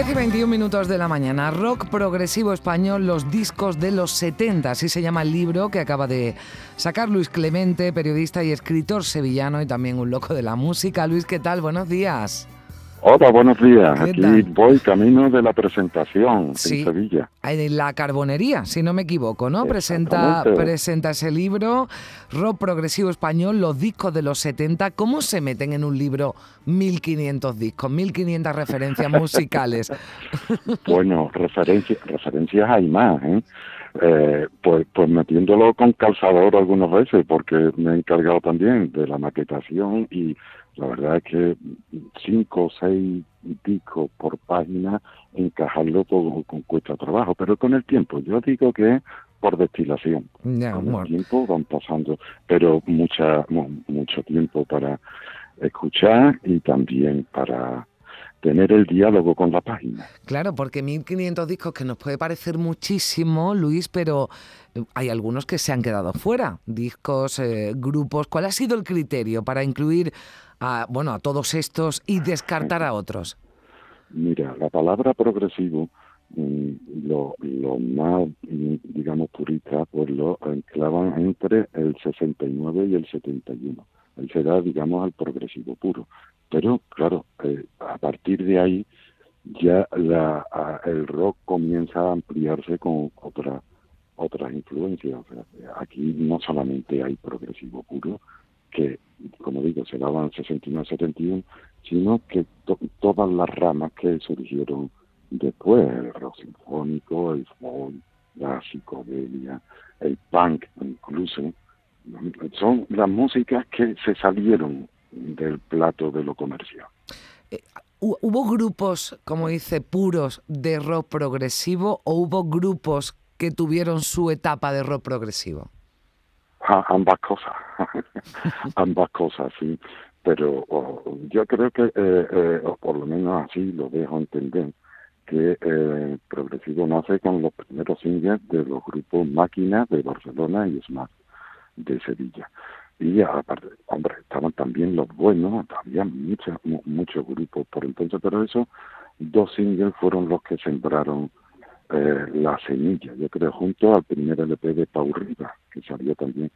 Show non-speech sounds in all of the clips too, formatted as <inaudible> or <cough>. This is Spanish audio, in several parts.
10 y 21 minutos de la mañana, rock progresivo español, los discos de los 70, así se llama el libro que acaba de sacar Luis Clemente, periodista y escritor sevillano y también un loco de la música. Luis, ¿qué tal? Buenos días. Hola, buenos días. Aquí voy camino de la presentación en Sevilla. En la carbonería, si no me equivoco, ¿no? Presenta, presenta ese libro, Rock Progresivo Español, los discos de los 70. ¿Cómo se meten en un libro 1500 discos, 1500 referencias musicales? <laughs> bueno, referencias, referencias hay más, ¿eh? Eh, pues, pues metiéndolo con calzador algunas veces, porque me he encargado también de la maquetación y la verdad es que cinco o seis discos por página, encajarlo todo con cuesta trabajo, pero con el tiempo, yo digo que por destilación. con el tiempo van pasando, pero mucha, mucho tiempo para escuchar y también para tener el diálogo con la página. Claro, porque 1500 discos que nos puede parecer muchísimo, Luis, pero eh, hay algunos que se han quedado fuera, discos, eh, grupos. ¿Cuál ha sido el criterio para incluir a, bueno, a todos estos y descartar a otros? Mira, la palabra progresivo, mm, lo, lo más, mm, digamos, purista, pues lo enclavan entre el 69 y el 71. Él será, digamos, el progresivo puro. Pero, claro, eh, a partir de ahí ya la, el rock comienza a ampliarse con otra, otras influencias. aquí no solamente hay progresivo puro, que, como digo, se daban 69-71, sino que todas las ramas que surgieron después, el rock sinfónico, el folk, la psicodelia, el punk incluso, son las músicas que se salieron del plato de lo comercial. Eh, ¿Hubo grupos, como dice, puros de rock progresivo o hubo grupos que tuvieron su etapa de rock progresivo? Ambas cosas, <laughs> ambas cosas, sí. Pero yo creo que, eh, eh, o por lo menos así lo dejo entender, que eh, Progresivo nace con los primeros singles de los grupos Máquina de Barcelona y Smart de Sevilla y aparte, hombre, estaban también los buenos, había muchos muchos grupos por entonces, pero esos dos singles fueron los que sembraron eh, la semilla, yo creo, junto al primer LP de Pau Riva, que salió también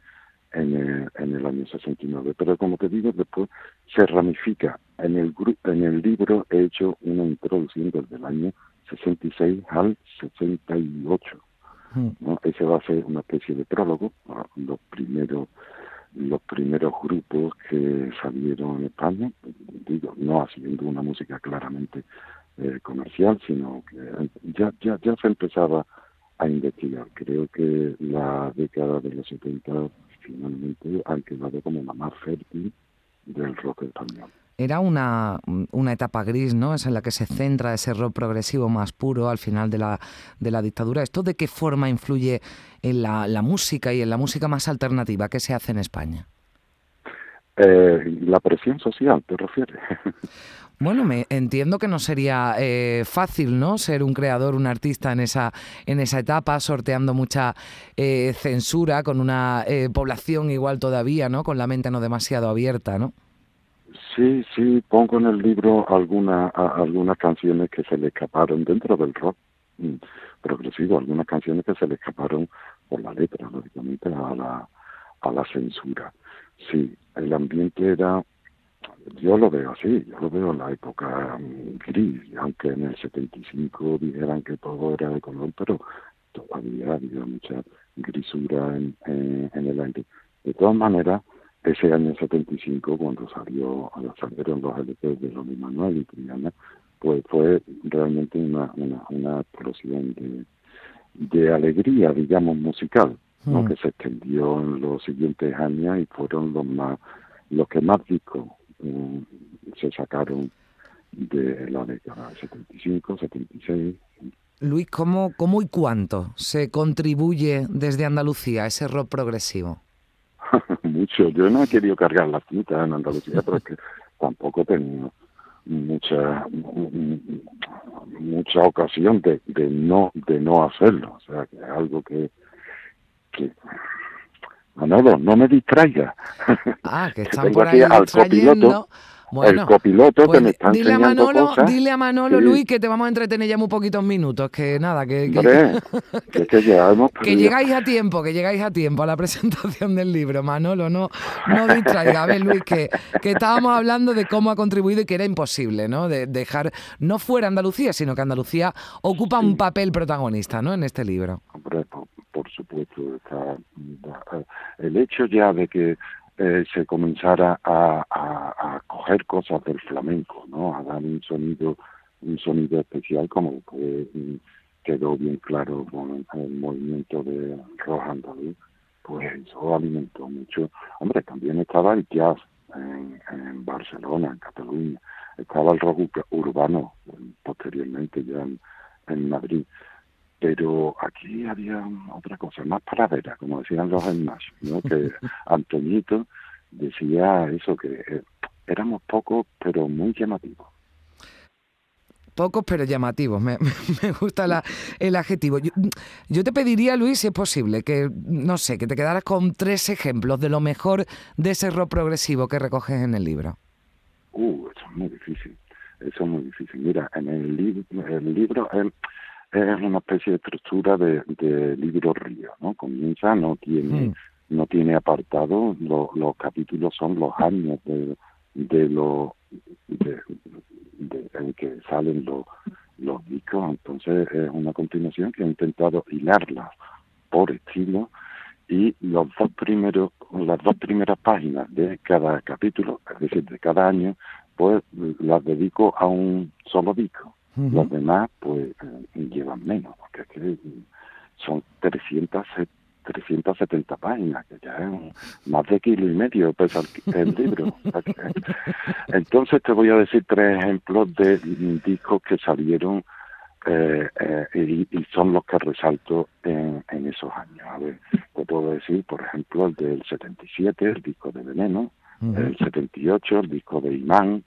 en el, en el año 69. Pero como te digo, después se ramifica. En el, en el libro he hecho una introducción desde el año 66 al 68. Hmm. ¿no? Ese va a ser una especie de prólogo, los primeros los primeros grupos que salieron en España, digo, no haciendo una música claramente eh, comercial, sino que ya, ya, ya se empezaba a investigar. Creo que la década de los 70 finalmente ha quedado como la más fértil del rock español. Era una, una, etapa gris, ¿no? Es en la que se centra ese rock progresivo más puro al final de la, de la dictadura. ¿Esto de qué forma influye en la, la música y en la música más alternativa que se hace en España? Eh, la presión social, ¿te refieres? <laughs> Bueno, me entiendo que no sería eh, fácil, ¿no? Ser un creador, un artista en esa en esa etapa, sorteando mucha eh, censura con una población igual todavía, ¿no? Con la mente no demasiado abierta, ¿no? Sí, sí, pongo en el libro alguna, algunas canciones que se le escaparon dentro del rock mm, progresivo, algunas canciones que se le escaparon por la letra, lógicamente, a la, a la censura. Sí, el ambiente era, yo lo veo así, yo lo veo en la época mm, gris, aunque en el 75 dijeran que todo era de color, pero todavía había mucha grisura en, en el aire. De todas maneras, ese año 75, cuando salió, salieron los LP de Ronnie Manuel y Triana, pues fue realmente una, una, una explosión de alegría, digamos, musical, ¿no? Hmm. que se extendió en los siguientes años y fueron los más los que más discos mm, se sacaron de la década 75, 76, Luis, ¿cómo, ¿cómo y cuánto se contribuye desde Andalucía a ese rock progresivo? <laughs> Mucho. Yo no he querido cargar la cinta en Andalucía, pero es que tampoco he tenido mucha mucha ocasión de, de no de no hacerlo. O sea, que es algo que, que Manolo, no me distraiga. Ah, que <laughs> están por ahí al copiloto el copiloto que pues me está dile enseñando a Manolo, cosas. Dile a Manolo, Luis, que te vamos a entretener ya muy poquitos minutos, que nada, que, que, Hombre, <laughs> que, es que llegáis a tiempo, que llegáis a tiempo a la <laughs> presentación del libro, Manolo, no, no distraiga. A ver, Luis, que, que estábamos hablando de cómo ha contribuido y que era imposible, ¿no? De dejar, no fuera Andalucía, sino que Andalucía ocupa un papel protagonista, ¿no? En este libro. Hombre, por, por supuesto, está, el hecho ya de que eh, se comenzara a, coger cosas del flamenco, ¿no? A dar un sonido, un sonido especial como que mm, quedó bien claro con el movimiento de rock andaluz, pues eso alimentó mucho. Hombre, también estaba el jazz en, Barcelona, en Cataluña, estaba el rock urbano posteriormente ya en Madrid pero aquí había otra cosa, más paradera, como decían los hermanos, ¿no? que <laughs> Antoñito decía eso, que eh, éramos pocos, pero muy llamativos. Pocos, pero llamativos. <laughs> Me, me gusta la, el adjetivo. Yo, yo, te pediría, Luis, si es posible, que, no sé, que te quedaras con tres ejemplos de lo mejor de ese rock progresivo que recoges en el libro. Uh, eso es muy difícil. Eso es muy difícil. Mira, en el, li el libro... El, es una especie de estructura de, de libro río, ¿no? Comienza, no tiene, mm. no tiene apartado, lo, los capítulos son los años de, de lo de, de, en que salen los, los discos, entonces es una continuación que he intentado hilarla por estilo y los dos primeros, las dos primeras páginas de cada capítulo, es decir, de cada año, pues las dedico a un solo disco. Uh -huh. Los demás, pues, eh, llevan menos, porque es que son 300, 370 páginas, que ya es más de kilo y medio pesa el, el libro. <laughs> Entonces te voy a decir tres ejemplos de discos que salieron eh, eh, y, y, son los que resalto en, en, esos años. A ver, te puedo decir, por ejemplo, el del 77, el disco de Veneno, uh -huh. el 78, el disco de Imán,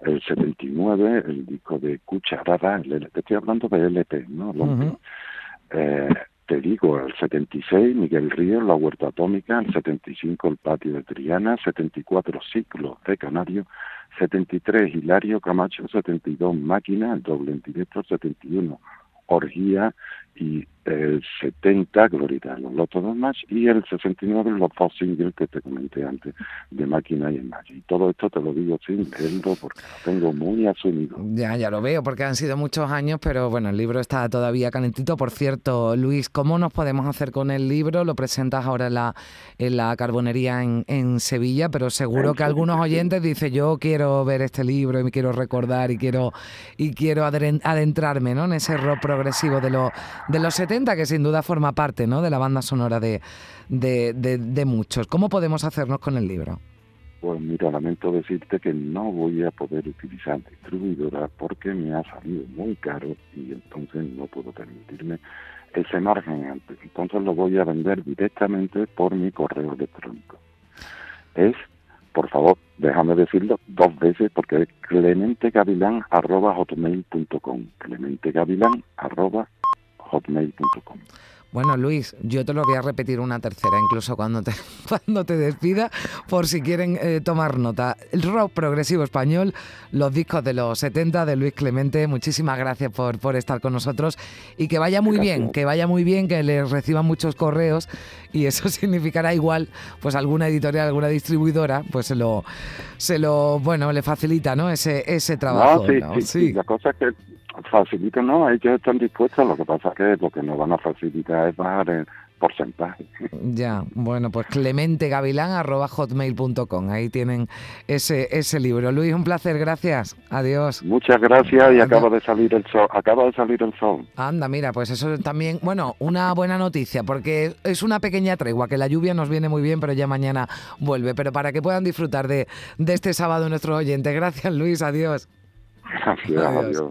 el 79, el disco de Cucharada, el, te estoy hablando de LP, ¿no? Uh -huh. eh, te digo, el 76, Miguel Ríos, La Huerta Atómica, el 75, El Patio de Triana, 74, Ciclos de Canario, 73, Hilario Camacho, 72, Máquina, el doble en directo, 71, Orgía y el 70, Glorita de los Lotos de Match y el 69, los dos singles que te comenté antes, de Máquina y el Match. Y todo esto te lo digo sin leerlo porque lo tengo muy asumido. Ya, ya lo veo, porque han sido muchos años, pero bueno, el libro está todavía calentito. Por cierto, Luis, ¿cómo nos podemos hacer con el libro? Lo presentas ahora en la, en la carbonería en, en Sevilla, pero seguro que algunos oyentes dicen, yo quiero ver este libro y me quiero recordar y quiero, y quiero adentrarme ¿no? en ese rock progresivo de, lo, de los 70, que sin duda forma parte ¿no? de la banda sonora de, de, de, de, muchos. ¿Cómo podemos hacernos con el libro? Pues mira, lamento decirte que no voy a poder utilizar distribuidora porque me ha salido muy caro y entonces no puedo permitirme ese margen. Entonces lo voy a vender directamente por mi correo electrónico. Es, por favor, déjame decirlo dos veces porque es clementegavilán.hotmail.com clementegavilán.hotmail.com hotmail.com. Bueno, Luis, yo te lo voy a repetir una tercera, incluso cuando te, <laughs> cuando te despida, por si quieren eh, tomar nota. El rock progresivo español, los discos de los 70 de Luis Clemente, muchísimas gracias por, por estar con nosotros y que vaya muy gracias. bien, que vaya muy bien, que les reciban muchos correos y <laughs> eso significará igual, pues alguna editorial, alguna distribuidora, pues se lo, se lo bueno, le facilita, ¿no? Ese, ese trabajo. No, sí, ¿no? sí, sí, la cosa es que facilitan, no, ellos están dispuestos, lo que pasa es que lo que nos van a facilitar es bajar el porcentaje. Ya, bueno, pues clementegavilán.hotmail.com, ahí tienen ese, ese libro. Luis, un placer, gracias, adiós. Muchas gracias y acaba de salir el sol, acaba de salir el sol. Anda, mira, pues eso también, bueno, una buena noticia, porque es una pequeña tregua, que la lluvia nos viene muy bien, pero ya mañana vuelve, pero para que puedan disfrutar de, de este sábado nuestros oyentes. Gracias, Luis, adiós. Gracias, adiós. adiós.